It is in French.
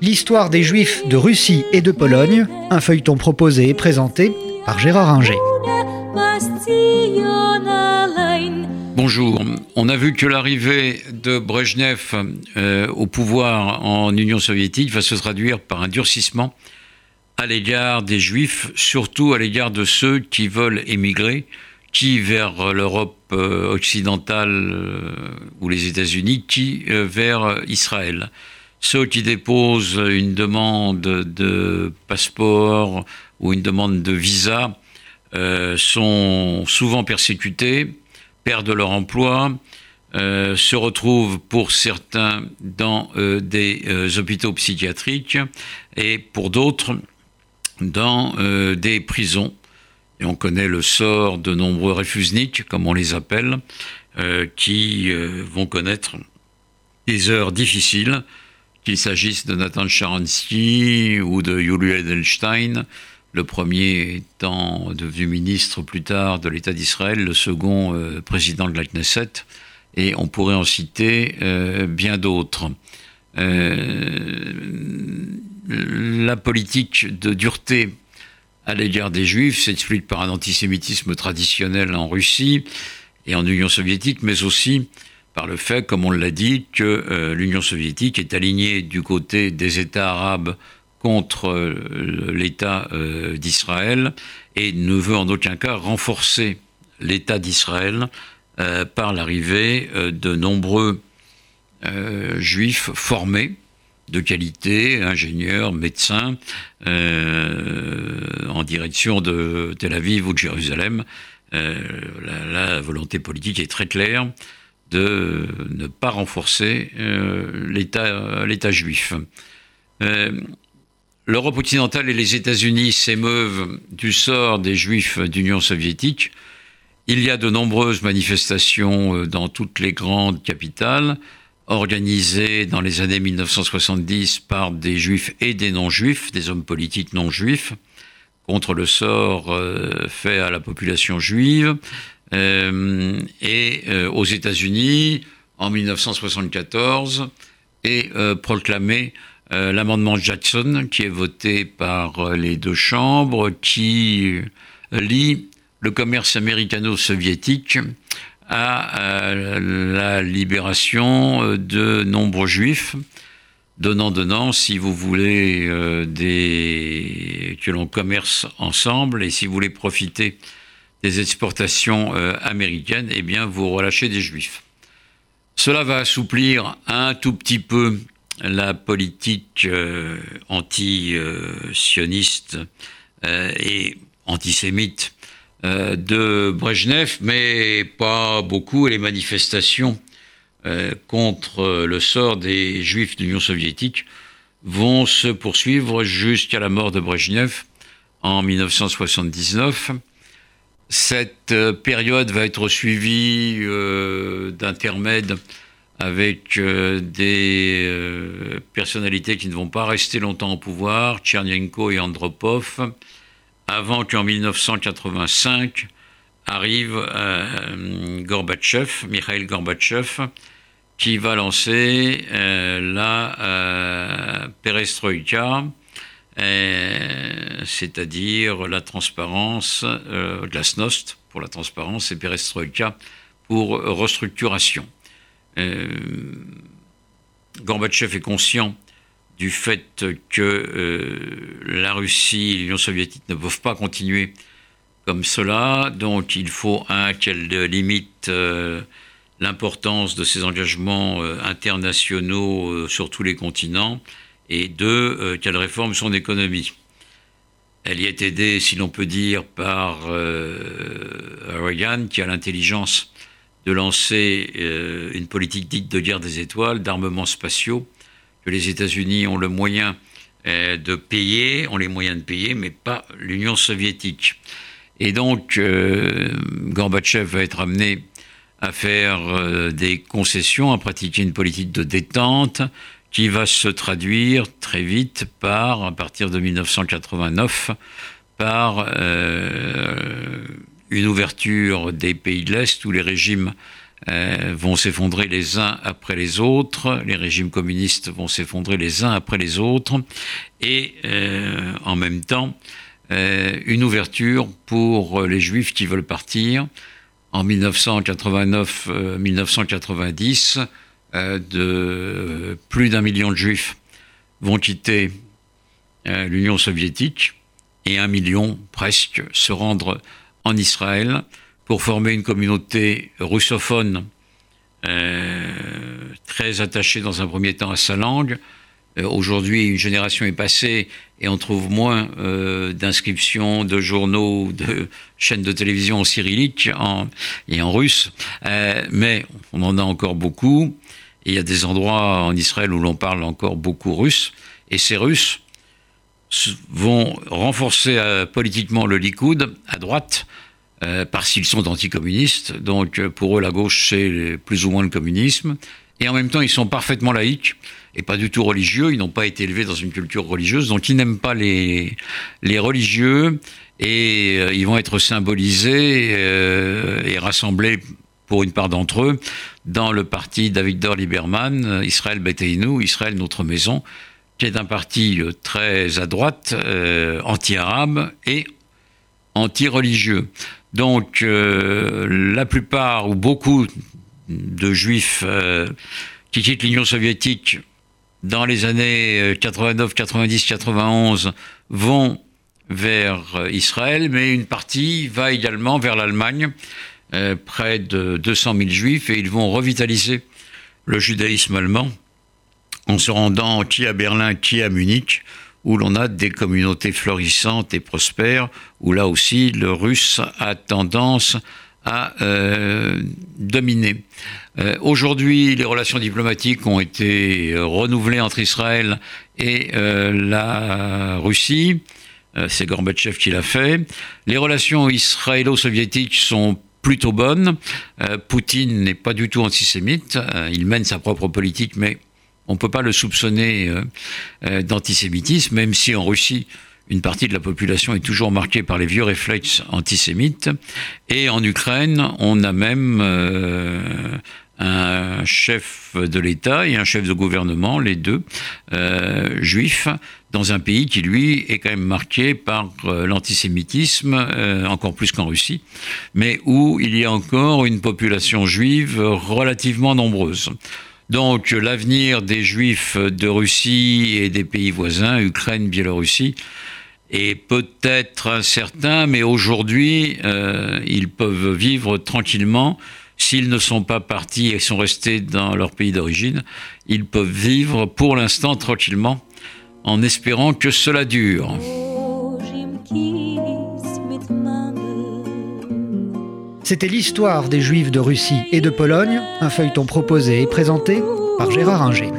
L'histoire des Juifs de Russie et de Pologne, un feuilleton proposé et présenté par Gérard Inger. Bonjour. On a vu que l'arrivée de Brejnev euh, au pouvoir en Union soviétique va se traduire par un durcissement à l'égard des Juifs, surtout à l'égard de ceux qui veulent émigrer, qui vers l'Europe euh, occidentale euh, ou les États-Unis, qui vers Israël. Ceux qui déposent une demande de passeport ou une demande de visa sont souvent persécutés perdent leur emploi, euh, se retrouvent pour certains dans euh, des euh, hôpitaux psychiatriques et pour d'autres dans des prisons. On connaît le sort de nombreux réfusniks, comme on les appelle, qui vont connaître des heures difficiles, qu'il s'agisse de Nathan Sharansky ou de Yuli Edelstein, le premier étant devenu ministre plus tard de l'État d'Israël, le second euh, président de la Knesset, et on pourrait en citer euh, bien d'autres. Euh, la politique de dureté à l'égard des Juifs s'explique par un antisémitisme traditionnel en Russie et en Union soviétique, mais aussi par le fait, comme on l'a dit, que l'Union soviétique est alignée du côté des États arabes contre euh, l'État euh, d'Israël et ne veut en aucun cas renforcer l'État d'Israël euh, par l'arrivée de nombreux juifs formés de qualité, ingénieurs, médecins, en direction de Tel Aviv ou de Jérusalem. La, volonté politique est très claire de ne pas renforcer l'État juif. L'Europe occidentale et les États-Unis s'émeuvent du sort des Juifs d'Union soviétique. Il y a de nombreuses manifestations euh, dans toutes les grandes capitales, organisées dans les années 1970 par des Juifs et des non-Juifs, des hommes politiques non-Juifs, contre le sort euh, fait à la population juive. Euh, et aux États-Unis, en 1974, est proclamé euh, l'amendement Jackson, qui est voté par euh, les deux chambres, qui euh, lie le commerce américano-soviétique à la libération de nombreux juifs, donnant donnant, si vous voulez, des... que l'on commerce ensemble et si vous voulez profiter des exportations américaines, eh bien, vous relâchez des juifs. Cela va assouplir un tout petit peu la politique euh, anti-sioniste euh, et antisémite euh, de Brejnev, mais pas beaucoup, les manifestations contre le sort des juifs de l'Union soviétique vont se poursuivre jusqu'à la mort de Brejnev en 1979. Cette période va être suivie d'intermèdes avec euh, des euh, personnalités qui ne vont pas rester longtemps au pouvoir, Tchernyenko et Andropov, avant qu'en 1985 arrive euh, Gorbatchev, Mikhail Gorbatchev, qui va lancer la perestroïka, c'est-à-dire la transparence, glasnost pour la transparence et perestroïka pour restructuration. Euh, Gorbatchev est conscient du fait que euh, la Russie et l'Union soviétique ne peuvent pas continuer comme cela, donc il faut, un, qu'elle limite euh, l'importance de ses engagements internationaux sur tous les continents, et deux, qu'elle réforme son économie. Elle y est aidée, si l'on peut dire, par Reagan, qui a l'intelligence de lancer euh, une politique dite de guerre des étoiles, d'armements spatiaux, que les États-Unis ont le moyen euh, de payer, ont les moyens de payer, mais pas l'Union soviétique. Et donc, euh, Gorbatchev va être amené à faire des concessions, à pratiquer une politique de détente qui va se traduire très vite par, à partir de 1989, par une ouverture des pays de l'Est où les régimes euh, vont s'effondrer les uns après les autres, les régimes communistes vont s'effondrer les uns après les autres, et euh, en même temps, euh, une ouverture pour les juifs qui veulent partir. En 1989-1990, de plus d'un million de juifs vont quitter l'Union soviétique et un million presque se rendre en Israël pour former une communauté russophone euh, très attachée dans un premier temps à sa langue. Euh, aujourd'hui, une génération est passée et on trouve moins euh, d'inscriptions de journaux, de chaînes de télévision en cyrillique et en russe, mais on en a encore beaucoup. Il y a des endroits en Israël où l'on parle encore beaucoup russe, et ces Russes vont renforcer politiquement le Likoud à droite euh, parce qu'ils sont anticommunistes. Donc euh, pour eux, la gauche, c'est plus ou moins le communisme. Et en même temps, ils sont parfaitement laïcs et pas du tout religieux. Ils n'ont pas été élevés dans une culture religieuse, donc ils n'aiment pas les, religieux et euh, ils vont être symbolisés et rassemblés pour une part d'entre eux dans le parti d'Avigdor Lieberman, Israël Beteinu, Israël Notre Maison, qui est un parti très à droite, anti-arabe et anti-religieux. Donc euh, la plupart ou beaucoup de juifs euh, qui quittent l'Union soviétique dans les années 89, 90, 91 vont vers Israël, mais une partie va également vers l'Allemagne, euh, près de 200 000 juifs, et ils vont revitaliser le judaïsme allemand en se rendant qui à Berlin, qui à Munich, où l'on a des communautés florissantes et prospères, où là aussi le russe a tendance à euh, dominer. Euh, aujourd'hui, les relations diplomatiques ont été euh, renouvelées entre Israël et la Russie. C'est Gorbatchev qui l'a fait. Les relations israélo-soviétiques sont plutôt bonnes. Poutine n'est pas du tout antisémite. il mène sa propre politique, mais on ne peut pas le soupçonner euh, euh, d'antisémitisme, même si en Russie, une partie de la population est toujours marquée par les vieux réflexes antisémites. Et en Ukraine, on a même euh, un chef de l'État et un chef de gouvernement, les deux, juifs, dans un pays qui, lui, est quand même marqué par l'antisémitisme, encore plus qu'en Russie, mais où il y a encore une population juive relativement nombreuse. Donc l'avenir des Juifs de Russie et des pays voisins, Ukraine, Biélorussie, est peut-être incertain, mais aujourd'hui, euh, ils peuvent vivre tranquillement. S'ils ne sont pas partis et sont restés dans leur pays d'origine, ils peuvent vivre pour l'instant tranquillement en espérant que cela dure. C'était l'histoire des Juifs de Russie et de Pologne, un feuilleton proposé et présenté par Gérard Inger.